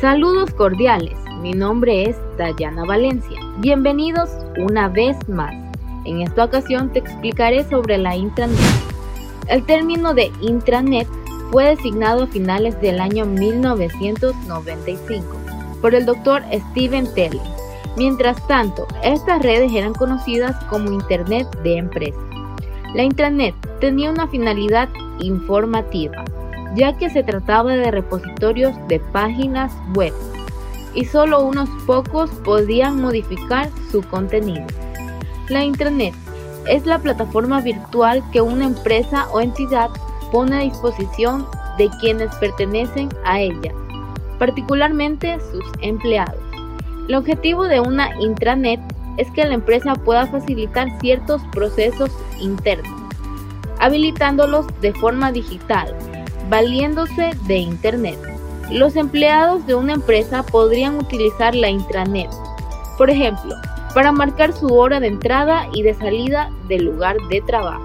Saludos cordiales, mi nombre es Dayana Valencia. Bienvenidos una vez más. En esta ocasión te explicaré sobre la intranet. El término de intranet fue designado a finales del año 1995 por el doctor Steven Telling. Mientras tanto, estas redes eran conocidas como Internet de empresa. La intranet tenía una finalidad informativa, ya que se trataba de repositorios de páginas web y solo unos pocos podían modificar su contenido. La intranet es la plataforma virtual que una empresa o entidad pone a disposición de quienes pertenecen a ella, particularmente sus empleados. El objetivo de una intranet es que la empresa pueda facilitar ciertos procesos internos, habilitándolos de forma digital, valiéndose de Internet. Los empleados de una empresa podrían utilizar la intranet, por ejemplo, para marcar su hora de entrada y de salida del lugar de trabajo.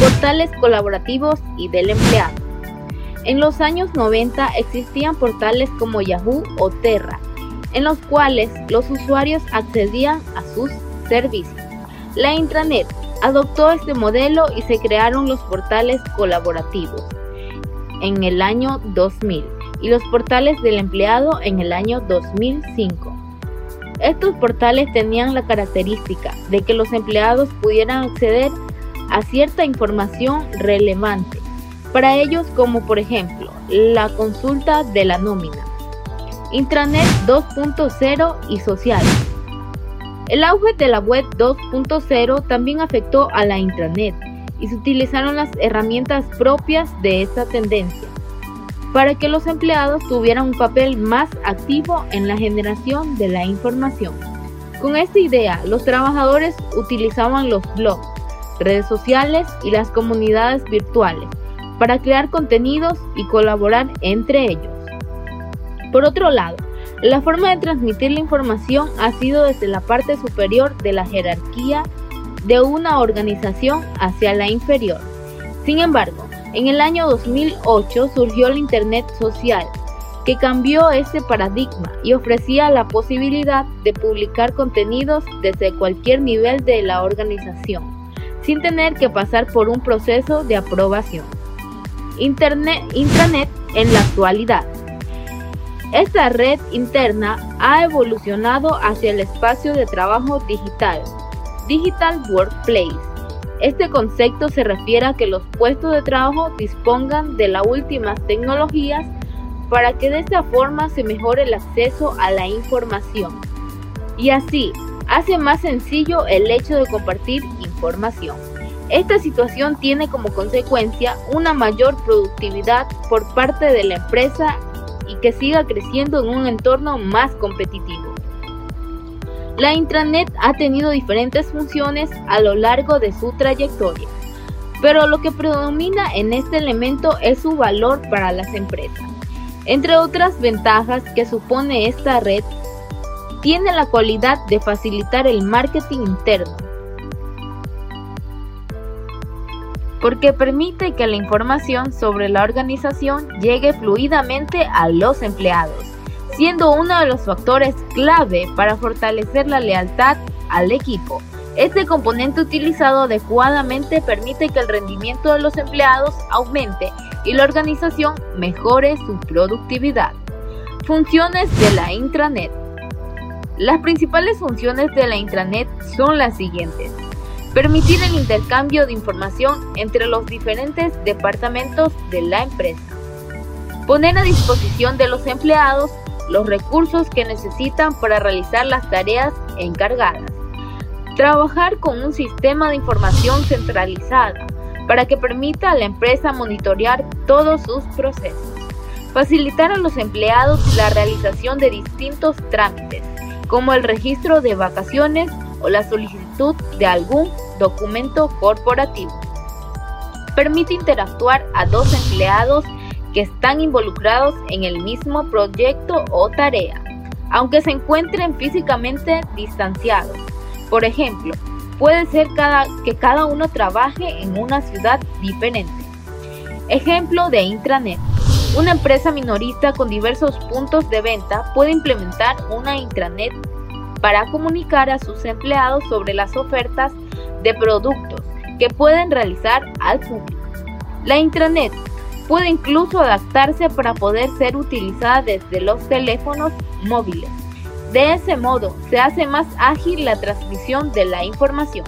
Portales colaborativos y del empleado. En los años 90 existían portales como Yahoo o Terra, en los cuales los usuarios accedían a sus servicios. La intranet adoptó este modelo y se crearon los portales colaborativos en el año 2000 y los portales del empleado en el año 2005. Estos portales tenían la característica de que los empleados pudieran acceder a cierta información relevante para ellos como por ejemplo la consulta de la nómina, intranet 2.0 y social. El auge de la web 2.0 también afectó a la intranet y se utilizaron las herramientas propias de esta tendencia para que los empleados tuvieran un papel más activo en la generación de la información. Con esta idea, los trabajadores utilizaban los blogs, redes sociales y las comunidades virtuales para crear contenidos y colaborar entre ellos. Por otro lado, la forma de transmitir la información ha sido desde la parte superior de la jerarquía de una organización hacia la inferior. Sin embargo, en el año 2008 surgió el Internet social, que cambió ese paradigma y ofrecía la posibilidad de publicar contenidos desde cualquier nivel de la organización, sin tener que pasar por un proceso de aprobación. Internet, intranet en la actualidad. Esta red interna ha evolucionado hacia el espacio de trabajo digital, Digital Workplace. Este concepto se refiere a que los puestos de trabajo dispongan de las últimas tecnologías para que de esta forma se mejore el acceso a la información y así hace más sencillo el hecho de compartir información. Esta situación tiene como consecuencia una mayor productividad por parte de la empresa y que siga creciendo en un entorno más competitivo. La intranet ha tenido diferentes funciones a lo largo de su trayectoria, pero lo que predomina en este elemento es su valor para las empresas. Entre otras ventajas que supone esta red, tiene la cualidad de facilitar el marketing interno, porque permite que la información sobre la organización llegue fluidamente a los empleados siendo uno de los factores clave para fortalecer la lealtad al equipo. Este componente utilizado adecuadamente permite que el rendimiento de los empleados aumente y la organización mejore su productividad. Funciones de la intranet. Las principales funciones de la intranet son las siguientes. Permitir el intercambio de información entre los diferentes departamentos de la empresa. Poner a disposición de los empleados los recursos que necesitan para realizar las tareas encargadas. Trabajar con un sistema de información centralizada para que permita a la empresa monitorear todos sus procesos. Facilitar a los empleados la realización de distintos trámites, como el registro de vacaciones o la solicitud de algún documento corporativo. Permite interactuar a dos empleados que están involucrados en el mismo proyecto o tarea, aunque se encuentren físicamente distanciados. Por ejemplo, puede ser que cada uno trabaje en una ciudad diferente. Ejemplo de intranet. Una empresa minorista con diversos puntos de venta puede implementar una intranet para comunicar a sus empleados sobre las ofertas de productos que pueden realizar al público. La intranet puede incluso adaptarse para poder ser utilizada desde los teléfonos móviles. De ese modo, se hace más ágil la transmisión de la información.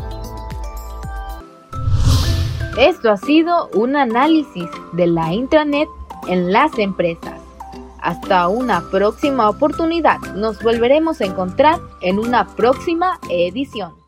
Esto ha sido un análisis de la intranet en las empresas. Hasta una próxima oportunidad. Nos volveremos a encontrar en una próxima edición.